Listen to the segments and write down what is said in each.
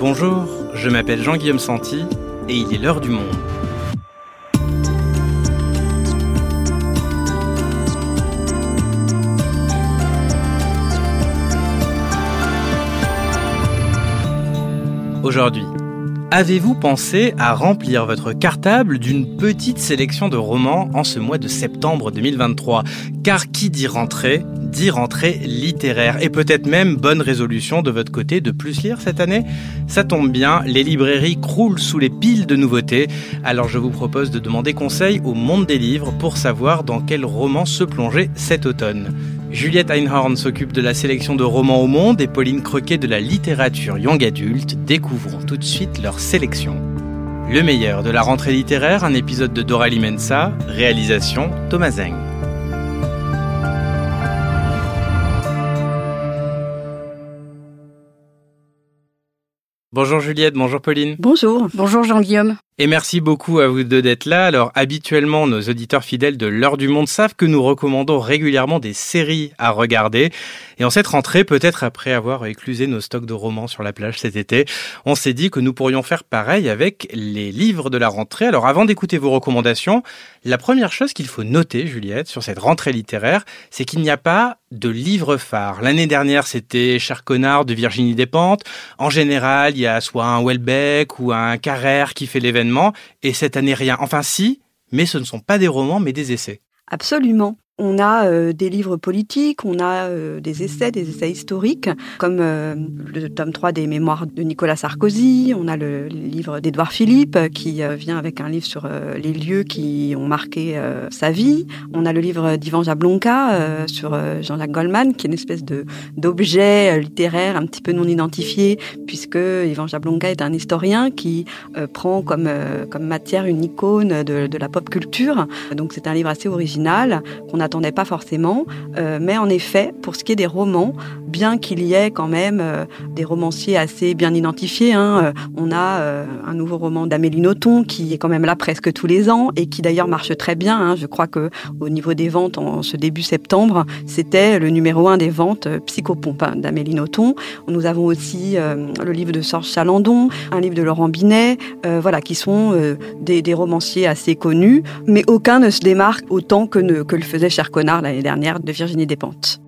Bonjour, je m'appelle Jean-Guillaume Santi et il est l'heure du monde. Aujourd'hui, avez-vous pensé à remplir votre cartable d'une petite sélection de romans en ce mois de septembre 2023 Car qui dit rentrée dit rentrée littéraire et peut-être même bonne résolution de votre côté de plus lire cette année Ça tombe bien, les librairies croulent sous les piles de nouveautés, alors je vous propose de demander conseil au monde des livres pour savoir dans quel roman se plonger cet automne. Juliette Einhorn s'occupe de la sélection de romans au monde et Pauline Croquet de la littérature young adulte. Découvrons tout de suite leur sélection. Le meilleur de la rentrée littéraire, un épisode de Dora Mensa, réalisation Thomas Zeng. Bonjour Juliette, bonjour Pauline. Bonjour, bonjour Jean-Guillaume. Et merci beaucoup à vous deux d'être là. Alors habituellement, nos auditeurs fidèles de l'heure du monde savent que nous recommandons régulièrement des séries à regarder. Et en cette rentrée, peut-être après avoir éclusé nos stocks de romans sur la plage cet été, on s'est dit que nous pourrions faire pareil avec les livres de la rentrée. Alors avant d'écouter vos recommandations, la première chose qu'il faut noter, Juliette, sur cette rentrée littéraire, c'est qu'il n'y a pas de livre phare. L'année dernière, c'était Cher connard de Virginie Despentes. En général, il y a soit un Welbeck ou un Carrère qui fait l'événement et cette année rien. Enfin si, mais ce ne sont pas des romans, mais des essais. Absolument. On a euh, des livres politiques, on a euh, des essais, des essais historiques, comme euh, le tome 3 des mémoires de Nicolas Sarkozy, on a le, livre d'Édouard Philippe qui vient avec un livre sur les lieux qui ont marqué sa vie, on a le livre d'Ivan Jablonka sur Jean-Jacques Goldman, qui est une espèce d'objet littéraire un petit peu non identifié, puisque Ivan Jablonka est un historien qui prend comme, comme matière une icône de, de la pop culture. Donc c'est un livre assez original qu'on a n'attendait pas forcément. Euh, mais en effet, pour ce qui est des romans, bien qu'il y ait quand même euh, des romanciers assez bien identifiés, hein, euh, on a un nouveau roman d'Amélie Nothomb qui est quand même là presque tous les ans et qui d'ailleurs marche très bien. Hein. Je crois que au niveau des ventes en ce début septembre, c'était le numéro un des ventes Psychopompe hein, d'Amélie Nothomb. Nous avons aussi le livre de Sorge Chalandon, un livre de Laurent Binet, voilà, qui sont des, romanciers assez connus, mais aucun ne se démarque autant que, que le faisait connard l'année dernière de Virginie Despentes.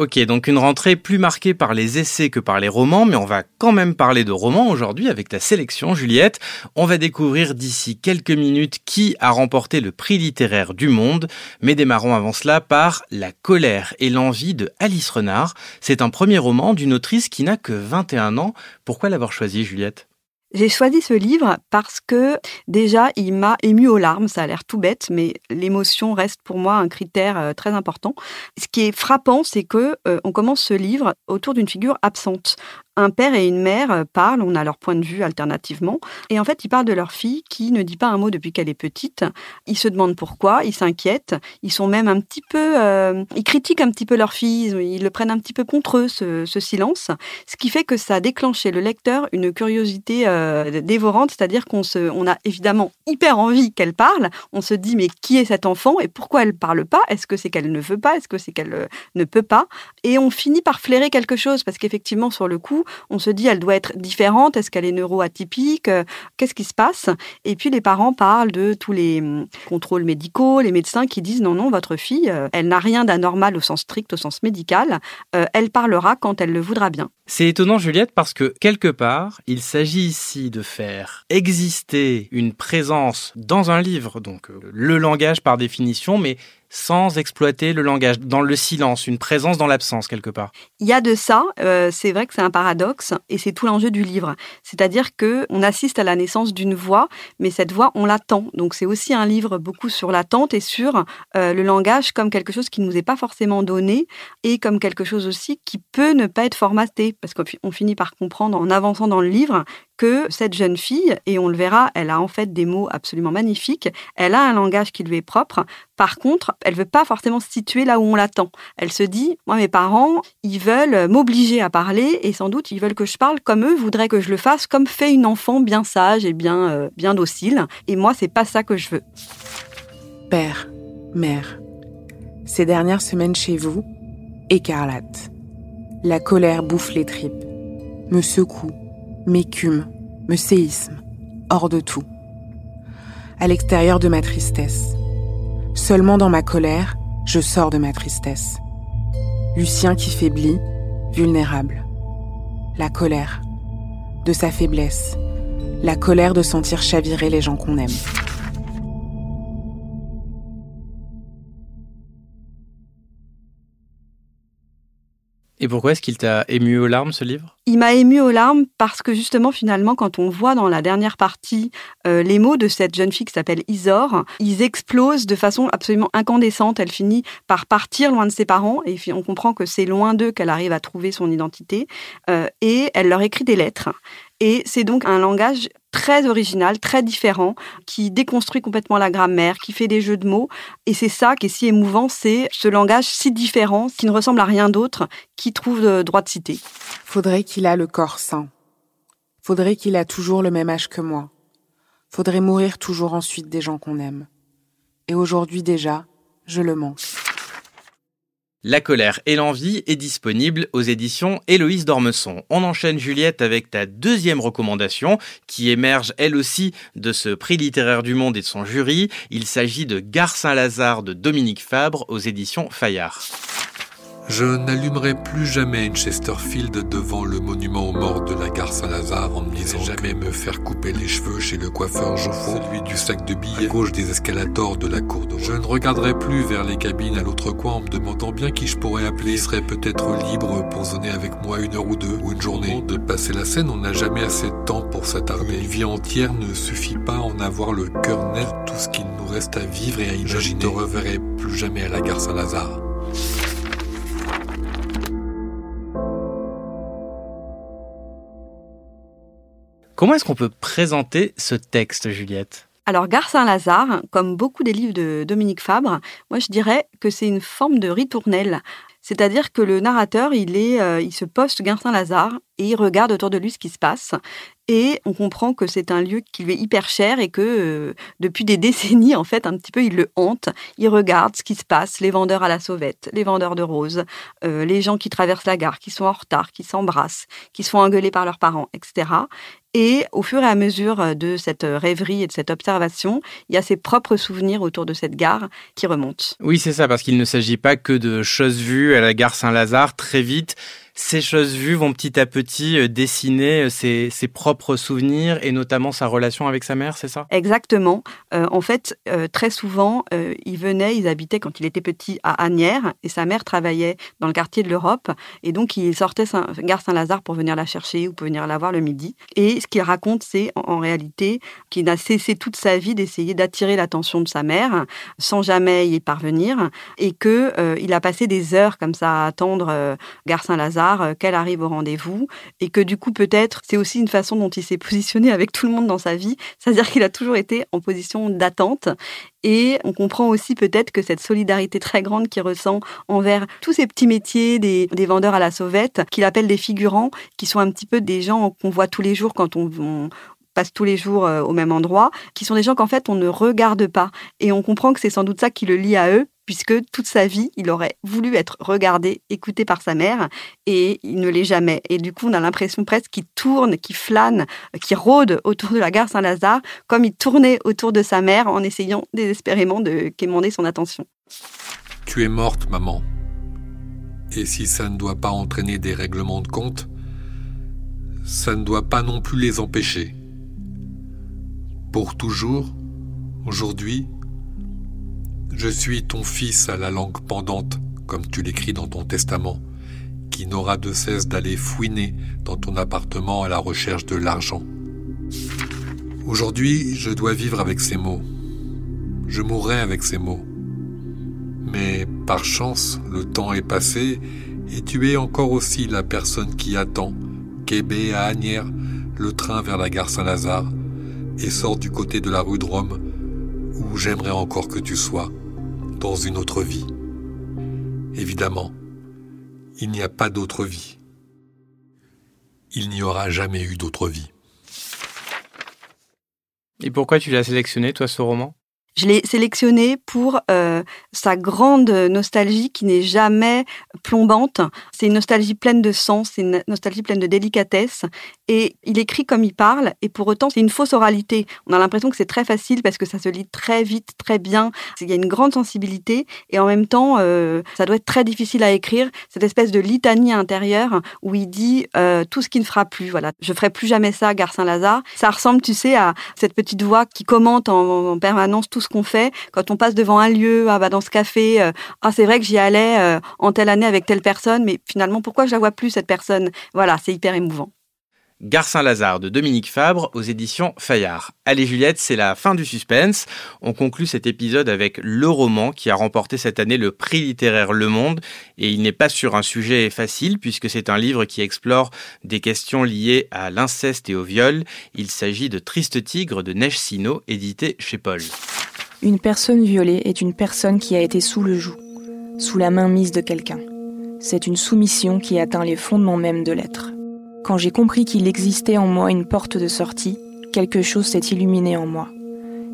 Ok, donc une rentrée plus marquée par les essais que par les romans, mais on va quand même parler de romans aujourd'hui avec ta sélection, Juliette. On va découvrir d'ici quelques minutes qui a remporté le prix littéraire du monde, mais démarrons avant cela par La colère et l'envie de Alice Renard. C'est un premier roman d'une autrice qui n'a que 21 ans. Pourquoi l'avoir choisi, Juliette? J'ai choisi ce livre parce que déjà, il m'a ému aux larmes. Ça a l'air tout bête, mais l'émotion reste pour moi un critère euh, très important. Ce qui est frappant, c'est que euh, on commence ce livre autour d'une figure absente un père et une mère euh, parlent, on a leur point de vue alternativement, et en fait ils parlent de leur fille qui ne dit pas un mot depuis qu'elle est petite. Ils se demandent pourquoi, ils s'inquiètent, ils sont même un petit peu, euh, ils critiquent un petit peu leur fille, ils, le prennent un petit peu contre eux ce, silence, ce qui fait que ça a déclenché le lecteur une curiosité euh, dévorante, c'est-à-dire qu'on se, on a évidemment hyper envie qu'elle parle, on se dit mais qui est cet enfant et pourquoi elle parle pas? Est-ce que c'est qu'elle ne veut pas? Est-ce que c'est qu'elle ne peut pas? Et on finit par flairer quelque chose parce qu'effectivement sur le coup on se dit elle doit être différente, est-ce qu'elle est neuroatypique, euh, qu'est-ce qui se passe? Et puis les parents parlent de tous les hum, contrôles médicaux, les médecins qui disent non, non, votre fille, euh, elle n'a rien d'anormal au sens strict, au sens médical, euh, elle parlera quand elle le voudra bien. C'est étonnant Juliette parce que quelque part, il s'agit ici de faire exister une présence dans un livre, donc le langage par définition, mais sans exploiter le langage, dans le silence, une présence dans l'absence quelque part. Il y a de ça, euh, c'est vrai que c'est un paradoxe et c'est tout l'enjeu du livre. C'est-à-dire que on assiste à la naissance d'une voix, mais cette voix on l'attend. Donc c'est aussi un livre beaucoup sur l'attente et sur euh, le langage comme quelque chose qui ne nous est pas forcément donné et comme quelque chose aussi qui peut ne pas être formaté parce qu'on finit par comprendre en avançant dans le livre que cette jeune fille, et on le verra, elle a en fait des mots absolument magnifiques, elle a un langage qui lui est propre, par contre, elle veut pas forcément se situer là où on l'attend. Elle se dit, moi mes parents, ils veulent m'obliger à parler, et sans doute ils veulent que je parle comme eux voudraient que je le fasse, comme fait une enfant bien sage et bien, euh, bien docile, et moi c'est pas ça que je veux. Père, mère, ces dernières semaines chez vous, écarlate. La colère bouffe les tripes, me secoue m'écume, me séisme, hors de tout. À l'extérieur de ma tristesse. Seulement dans ma colère, je sors de ma tristesse. Lucien qui faiblit, vulnérable. La colère. De sa faiblesse. La colère de sentir chavirer les gens qu'on aime. Et pourquoi est-ce qu'il t'a ému aux larmes, ce livre? Il m'a ému aux larmes parce que justement, finalement, quand on voit dans la dernière partie euh, les mots de cette jeune fille qui s'appelle Isor, ils explosent de façon absolument incandescente. Elle finit par partir loin de ses parents et on comprend que c'est loin d'eux qu'elle arrive à trouver son identité. Euh, et elle leur écrit des lettres. Et c'est donc un langage très original, très différent, qui déconstruit complètement la grammaire, qui fait des jeux de mots. Et c'est ça qui est si émouvant, c'est ce langage si différent, qui ne ressemble à rien d'autre, qui trouve le droit de citer. Faudrait qu'il a le corps sain. Faudrait qu'il a toujours le même âge que moi. Faudrait mourir toujours ensuite des gens qu'on aime. Et aujourd'hui déjà, je le manque. La colère et l'envie est disponible aux éditions Héloïse d'Ormesson. On enchaîne Juliette avec ta deuxième recommandation qui émerge elle aussi de ce prix littéraire du monde et de son jury. Il s'agit de Gare Saint-Lazare de Dominique Fabre aux éditions Fayard. Je n'allumerai plus jamais une Chesterfield devant le monument aux morts de la gare Saint-Lazare en me disant jamais me faire couper les cheveux chez le coiffeur Joffo, celui du sac de billets à gauche des escalators de la cour de Je ne regarderai plus vers les cabines à l'autre coin en me demandant bien qui je pourrais appeler. Il serait peut-être libre pour zoner avec moi une heure ou deux ou une journée. De passer la scène, on n'a jamais assez de temps pour s'attarder. Une vie entière ne suffit pas à en avoir le cœur net. Tout ce qu'il nous reste à vivre et à imaginer. Je ne te reverrai plus jamais à la gare Saint-Lazare. Comment est-ce qu'on peut présenter ce texte, Juliette? Alors, Gare Saint-Lazare, comme beaucoup des livres de Dominique Fabre, moi je dirais que c'est une forme de ritournelle. C'est-à-dire que le narrateur, il, est, euh, il se poste Gare Saint-Lazare et il regarde autour de lui ce qui se passe. Et on comprend que c'est un lieu qui lui est hyper cher et que euh, depuis des décennies, en fait, un petit peu, il le hante. Il regarde ce qui se passe, les vendeurs à la sauvette, les vendeurs de roses, euh, les gens qui traversent la gare, qui sont en retard, qui s'embrassent, qui se font engueuler par leurs parents, etc. Et au fur et à mesure de cette rêverie et de cette observation, il y a ses propres souvenirs autour de cette gare qui remontent. Oui, c'est ça, parce qu'il ne s'agit pas que de choses vues à la gare Saint-Lazare. Très vite, ces choses vues vont petit à petit euh, dessiner euh, ses, propres souvenirs et notamment sa relation avec sa mère, c'est ça? Exactement. Euh, en fait, très souvent, il venait, ils habitaient quand il était petit à Agnières et sa mère travaillait dans le quartier de l'Europe et donc il sortait Saint, gare Saint-Lazare pour venir la chercher ou pour venir la voir le midi. Et ce qu'il raconte, c'est en, réalité qu'il n'a cessé toute sa vie d'essayer d'attirer l'attention de sa mère sans jamais y parvenir et que il a passé des heures comme ça à attendre gare Saint-Lazare euh, qu'elle arrive au rendez-vous et que du coup peut-être c'est aussi une façon dont il s'est positionné avec tout le monde dans sa vie, c'est-à-dire qu'il a toujours été en position d'attente et on comprend aussi peut-être que cette solidarité très grande qu'il ressent envers tous ces petits métiers des, vendeurs à la sauvette, qu'il appelle des figurants, qui sont un petit peu des gens qu'on voit tous les jours quand on, tous les jours euh, au même endroit, qui sont des gens qu'en fait on ne regarde pas. Et on comprend que c'est sans doute ça qui le lie à eux, puisque toute sa vie, il aurait voulu être regardé, écouté par sa mère, et il ne l'est jamais. Et du coup, on a l'impression presque qu'il tourne, qu'il flâne, qu'il rôde autour de la gare Saint-Lazare, comme il tournait autour de sa mère en essayant désespérément de quémander son attention. Tu es morte, maman. Et si ça ne doit pas entraîner des règlements de compte, ça ne doit pas non plus les empêcher. Pour toujours, aujourd'hui, je suis ton fils à la langue pendante, comme tu l'écris dans ton testament, qui n'aura de cesse d'aller fouiner dans ton appartement à la recherche de l'argent. Aujourd'hui, je dois vivre avec ces mots. Je mourrai avec ces mots. Mais par chance, le temps est passé et tu es encore aussi la personne qui attend, Québec à Agnières, le train vers la gare Saint-Lazare, et sort du côté de la rue de Rome, où j'aimerais encore que tu sois dans une autre vie. Évidemment, il n'y a pas d'autre vie. Il n'y aura jamais eu d'autre vie. Et pourquoi tu l'as sélectionné, toi, ce roman? Je l'ai sélectionné pour euh, sa grande nostalgie qui n'est jamais plombante. C'est une nostalgie pleine de sens, c'est une nostalgie pleine de délicatesse. Et il écrit comme il parle, et pour autant, c'est une fausse oralité. On a l'impression que c'est très facile parce que ça se lit très vite, très bien. Il y a une grande sensibilité, et en même temps, euh, ça doit être très difficile à écrire. Cette espèce de litanie intérieure où il dit euh, tout ce qui ne fera plus. Voilà, je ferai plus jamais ça, Gare Saint-Lazare. Ça ressemble, tu sais, à cette petite voix qui commente en, en permanence tout ce qu'on fait. Quand on passe devant un lieu, ah bah dans ce café, euh, ah c'est vrai que j'y allais euh, en telle année avec telle personne, mais finalement pourquoi je la vois plus cette personne? Voilà, c'est hyper émouvant. Gare Saint-Lazare de Dominique Fabre aux éditions Fayard. Allez Juliette, c'est la fin du suspense. On conclut cet épisode avec le roman qui a remporté cette année le prix littéraire Le Monde. Et il n'est pas sur un sujet facile puisque c'est un livre qui explore des questions liées à l'inceste et au viol. Il s'agit de Triste Tigre de Neige Sino, édité chez Paul. Une personne violée est une personne qui a été sous le joug, sous la main mise de quelqu'un. C'est une soumission qui atteint les fondements même de l'être. Quand j'ai compris qu'il existait en moi une porte de sortie, quelque chose s'est illuminé en moi.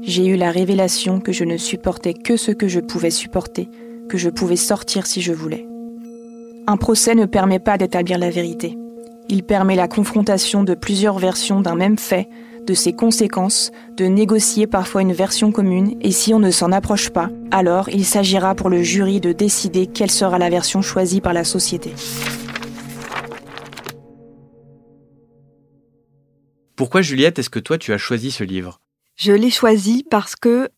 J'ai eu la révélation que je ne supportais que ce que je pouvais supporter, que je pouvais sortir si je voulais. Un procès ne permet pas d'établir la vérité. Il permet la confrontation de plusieurs versions d'un même fait, de ses conséquences, de négocier parfois une version commune, et si on ne s'en approche pas, alors il s'agira pour le jury de décider quelle sera la version choisie par la société. Pourquoi Juliette, est-ce que toi tu as choisi ce livre? Je l'ai choisi parce que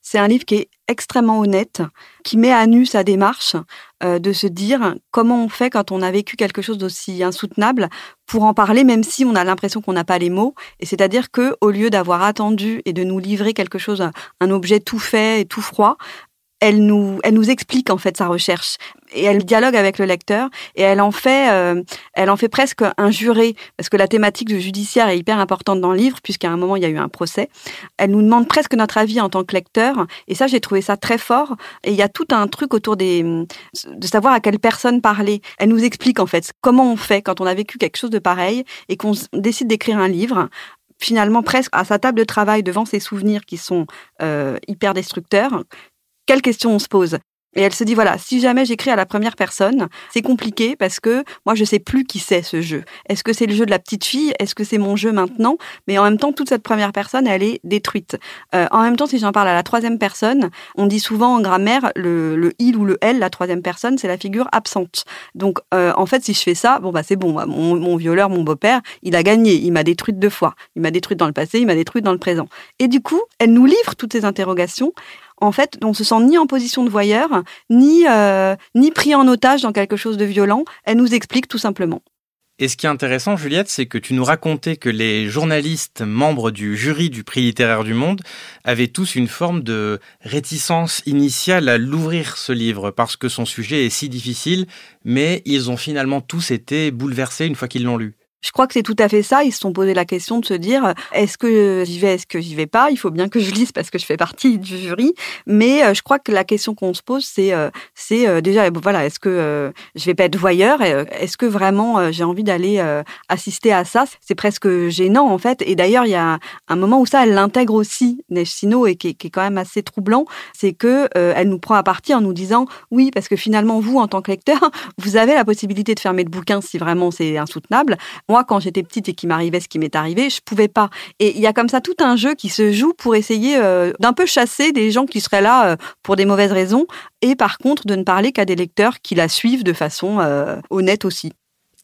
c'est un livre qui est extrêmement honnête, qui met à nu sa démarche euh, de se dire comment on fait quand on a vécu quelque chose d'aussi insoutenable pour en parler, même si on a l'impression qu'on n'a pas les mots. Et c'est-à-dire que au lieu d'avoir attendu et de nous livrer quelque chose, un objet tout fait et tout froid, elle nous, elle nous explique en fait sa recherche et elle dialogue avec le lecteur et elle en fait, euh, elle en fait presque un juré parce que la thématique du judiciaire est hyper importante dans le livre puisqu'à un moment il y a eu un procès. Elle nous demande presque notre avis en tant que lecteur et ça j'ai trouvé ça très fort et il y a tout un truc autour des de savoir à quelle personne parler. Elle nous explique en fait comment on fait quand on a vécu quelque chose de pareil et qu'on décide d'écrire un livre finalement presque à sa table de travail devant ses souvenirs qui sont euh, hyper destructeurs, quelles questions on se pose et elle se dit voilà, si jamais j'écris à la première personne, c'est compliqué parce que moi je sais plus qui c'est ce jeu. Est-ce que c'est le jeu de la petite fille? Est-ce que c'est mon jeu maintenant? Mais en même temps, toute cette première personne, elle est détruite. Euh, en même temps, si j'en parle à la troisième personne, on dit souvent en grammaire le, le il ou le elle, la troisième personne, c'est la figure absente. Donc euh, en fait, si je fais ça, bon bah c'est bon. Mon, mon violeur, mon beau-père, il a gagné. Il m'a détruite deux fois. Il m'a détruite dans le passé, il m'a détruite dans le présent. Et du coup, elle nous livre toutes ces interrogations en fait, on se sent ni en position de voyeur, ni, euh, ni pris en otage dans quelque chose de violent. Elle nous explique tout simplement. Et ce qui est intéressant, Juliette, c'est que tu nous racontais que les journalistes membres du jury du prix littéraire du monde avaient tous une forme de réticence initiale à l'ouvrir ce livre parce que son sujet est si difficile, mais ils ont finalement tous été bouleversés une fois qu'ils l'ont lu. Je crois que c'est tout à fait ça. Ils se sont posé la question de se dire est-ce que j'y vais, est-ce que j'y vais pas? Il faut bien que je lise parce que je fais partie du jury. Mais euh, je crois que la question qu'on se pose, c'est euh, c'est euh, déjà voilà, est-ce que je vais pas être voyeur? Est-ce que vraiment j'ai envie d'aller assister à ça? C'est presque gênant en fait. Et d'ailleurs, il y a un moment où ça, elle l'intègre aussi, Neige Sino, et qui, qui, est quand même assez troublant, c'est que elle nous prend à partie en nous disant oui, parce que finalement vous, en tant que lecteur, vous avez la possibilité de fermer le bouquin si vraiment c'est insoutenable. Moi, quand j'étais petite et qu'il m'arrivait ce qui m'est arrivé, je pouvais pas. Et il y a comme ça tout un jeu qui se joue pour essayer euh, d'un peu chasser des gens qui seraient là euh, pour des mauvaises raisons, et par contre de ne parler qu'à des lecteurs qui la suivent de façon euh, honnête aussi.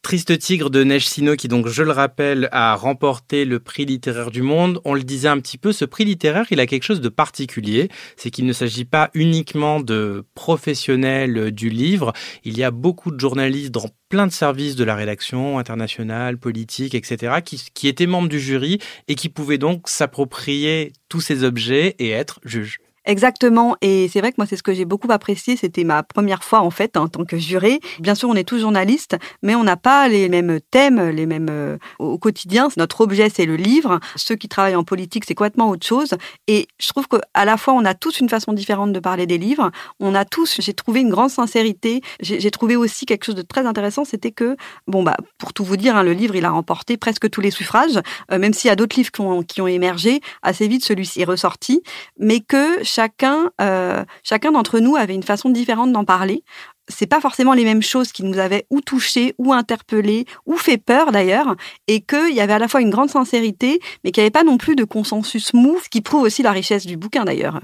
Triste Tigre de Neige Sino, qui donc, je le rappelle, a remporté le prix littéraire du monde. On le disait un petit peu, ce prix littéraire, il a quelque chose de particulier. C'est qu'il ne s'agit pas uniquement de professionnels du livre. Il y a beaucoup de journalistes dans plein de services de la rédaction internationale, politique, etc., qui, qui étaient membres du jury et qui pouvaient donc s'approprier tous ces objets et être juges. Exactement. Et c'est vrai que moi, c'est ce que j'ai beaucoup apprécié. C'était ma première fois, en fait, en tant que juré. Bien sûr, on est tous journalistes, mais on n'a pas les mêmes thèmes, les mêmes euh, au quotidien. Notre objet, c'est le livre. Ceux qui travaillent en politique, c'est complètement autre chose. Et je trouve qu'à la fois, on a tous une façon différente de parler des livres. On a tous, j'ai trouvé une grande sincérité. J'ai trouvé aussi quelque chose de très intéressant. C'était que, bon, bah, pour tout vous dire, hein, le livre, il a remporté presque tous les suffrages, euh, même s'il y a d'autres livres qui ont, qui ont émergé. Assez vite, celui-ci est ressorti. Mais que chacun, euh, chacun d'entre nous avait une façon différente d'en parler. C'est pas forcément les mêmes choses qui nous avaient ou touché, ou interpellé, ou fait peur d'ailleurs, et qu'il y avait à la fois une grande sincérité, mais qu'il n'y avait pas non plus de consensus mou, ce qui prouve aussi la richesse du bouquin d'ailleurs.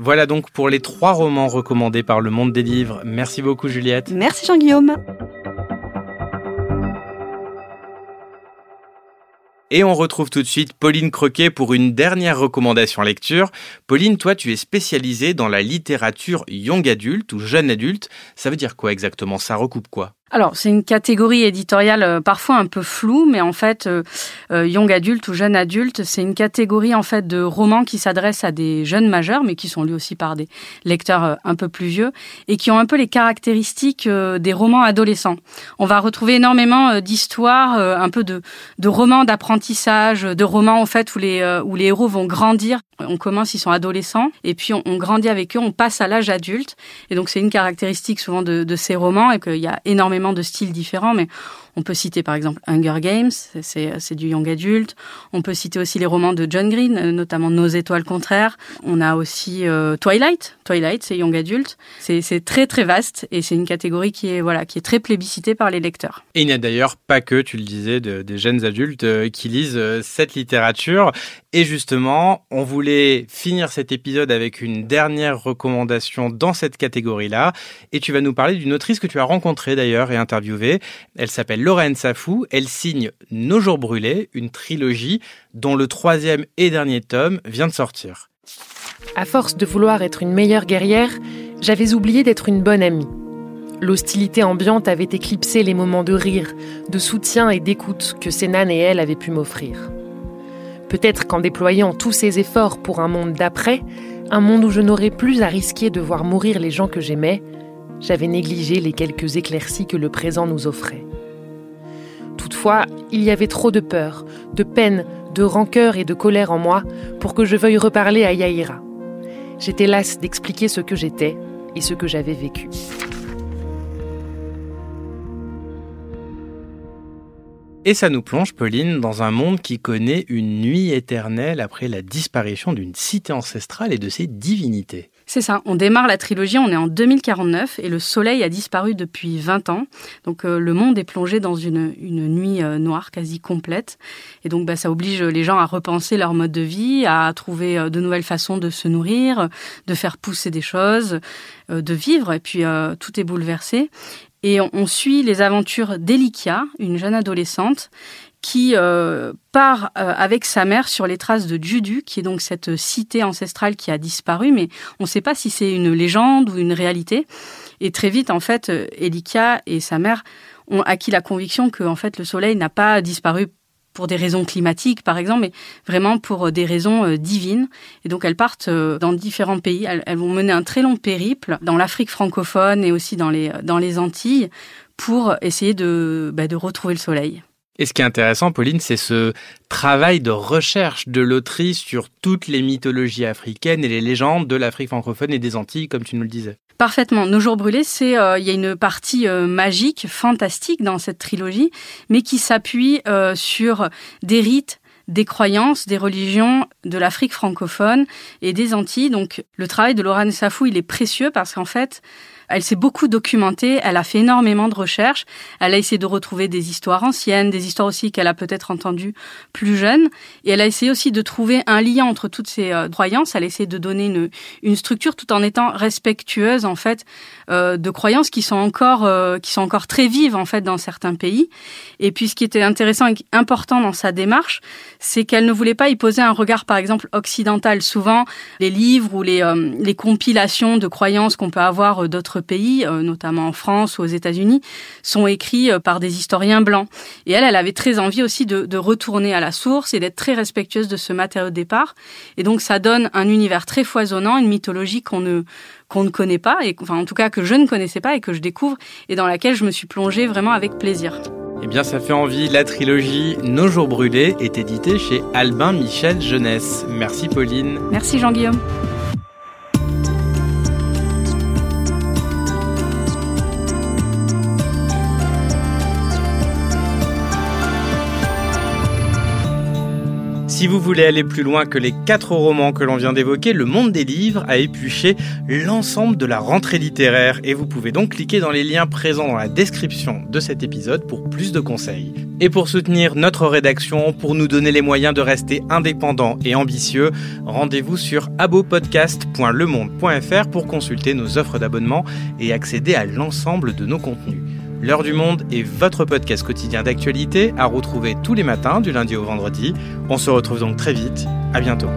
Voilà donc pour les trois romans recommandés par le monde des livres. Merci beaucoup Juliette. Merci Jean-Guillaume. Et on retrouve tout de suite Pauline Croquet pour une dernière recommandation lecture. Pauline, toi, tu es spécialisée dans la littérature young adulte ou jeune adulte. Ça veut dire quoi exactement? Ça recoupe quoi? Alors, c'est une catégorie éditoriale euh, parfois un peu floue, mais en fait, euh, euh, young adulte ou jeune adulte, c'est une catégorie en fait de romans qui s'adressent à des jeunes majeurs, mais qui sont lus aussi par des lecteurs un peu plus vieux et qui ont un peu les caractéristiques des romans adolescents. On va retrouver énormément d'histoires, un peu de, de romans d'apprentissage, de romans en fait où les où les héros vont grandir. On commence, ils sont adolescents, et puis on, grandit avec eux, on passe à l'âge adulte, et donc c'est une caractéristique souvent de, de ces romans et qu'il y a énormément de styles différents, mais on peut citer par exemple Hunger Games, c'est du young adulte. On peut citer aussi les romans de John Green, euh, notamment Nos étoiles contraires. On a aussi euh, Twilight. Twilight, c'est young adulte. C'est très très vaste et c'est une catégorie qui est voilà qui est très plébiscitée par les lecteurs. Et il n'y a d'ailleurs pas que, tu le disais, de, des jeunes adultes euh, qui lisent cette littérature. Et justement, on voulait finir cet épisode avec une dernière recommandation dans cette catégorie-là. Et tu vas nous parler d'une autrice que tu as rencontrée d'ailleurs et interviewée. Elle s'appelle Lorraine Safou. Elle signe Nos jours brûlés, une trilogie dont le troisième et dernier tome vient de sortir. À force de vouloir être une meilleure guerrière, j'avais oublié d'être une bonne amie. L'hostilité ambiante avait éclipsé les moments de rire, de soutien et d'écoute que Sénan et elle avaient pu m'offrir. Peut-être qu'en déployant tous ces efforts pour un monde d'après, un monde où je n'aurais plus à risquer de voir mourir les gens que j'aimais, j'avais négligé les quelques éclaircies que le présent nous offrait. Toutefois, il y avait trop de peur, de peine, de rancœur et de colère en moi pour que je veuille reparler à Yaïra. J'étais lasse d'expliquer ce que j'étais et ce que j'avais vécu. Et ça nous plonge, Pauline, dans un monde qui connaît une nuit éternelle après la disparition d'une cité ancestrale et de ses divinités. C'est ça, on démarre la trilogie, on est en 2049 et le soleil a disparu depuis 20 ans. Donc euh, le monde est plongé dans une, une nuit euh, noire quasi complète. Et donc bah, ça oblige les gens à repenser leur mode de vie, à trouver euh, de nouvelles façons de se nourrir, de faire pousser des choses, de vivre. Et puis tout est bouleversé. Et on, suit les aventures d'Elikia, une jeune adolescente qui euh, part euh, avec sa mère sur les traces de Judu, qui est donc cette cité ancestrale qui a disparu, mais on ne sait pas si c'est une légende ou une réalité. Et très vite, en fait, euh, Elika et sa mère ont acquis la conviction que, en fait, le soleil n'a pas disparu pour des raisons climatiques, par exemple, mais vraiment pour des raisons divines. Et donc, elles partent dans différents pays. Elles, vont mener un très long périple dans l'Afrique francophone et aussi dans les, Antilles pour essayer de, bah, de retrouver le soleil. Et ce qui est intéressant, Pauline, c'est ce travail de recherche de l'autrice sur toutes les mythologies africaines et les légendes de l'Afrique francophone et des Antilles, comme tu nous le disais. Parfaitement. Nos jours brûlés, c'est euh, il y a une partie euh, magique, fantastique dans cette trilogie, mais qui s'appuie euh, sur des rites des croyances, des religions de l'Afrique francophone et des Antilles. Donc le travail de Laurent Safou, il est précieux parce qu'en fait, elle s'est beaucoup documentée, elle a fait énormément de recherches, elle a essayé de retrouver des histoires anciennes, des histoires aussi qu'elle a peut-être entendues plus jeune, et elle a essayé aussi de trouver un lien entre toutes ces euh, croyances, elle a essayé de donner une, structure tout en étant respectueuse en fait euh, de croyances qui sont encore euh, qui sont encore très vives en fait dans certains pays. Et puis ce qui était intéressant et important dans sa démarche, c'est qu'elle ne voulait pas y poser un regard par exemple occidental. Souvent les livres ou les, les compilations de croyances qu'on peut avoir d'autres pays, euh, notamment en France ou aux États-Unis, sont écrits euh, par des historiens blancs. Et elle, elle avait très envie aussi de, de retourner à la source et d'être très respectueuse de ce matériau de départ. Et donc ça donne un univers très foisonnant, une mythologie qu'on ne qu'on ne connaît pas, et enfin en tout cas que je ne connaissais pas et que je découvre, et dans laquelle je me suis plongée vraiment avec plaisir. Eh bien, ça fait envie. La trilogie Nos jours brûlés est éditée chez Albin Michel Jeunesse. Merci Pauline. Merci Jean-Guillaume. Si vous voulez aller plus loin que les quatre romans que l'on vient d'évoquer, Le Monde des Livres a épluché l'ensemble de la rentrée littéraire et vous pouvez donc cliquer dans les liens présents dans la description de cet épisode pour plus de conseils. Et pour soutenir notre rédaction, pour nous donner les moyens de rester indépendants et ambitieux, rendez-vous sur abopodcast.lemonde.fr pour consulter nos offres d'abonnement et accéder à l'ensemble de nos contenus. L'heure du monde est votre podcast quotidien d'actualité à retrouver tous les matins du lundi au vendredi. On se retrouve donc très vite. À bientôt.